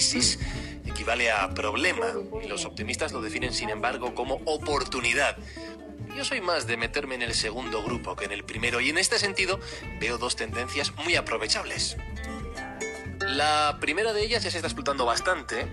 crisis equivale a problema y los optimistas lo definen sin embargo como oportunidad. Yo soy más de meterme en el segundo grupo que en el primero y en este sentido veo dos tendencias muy aprovechables. La primera de ellas ya se está explotando bastante,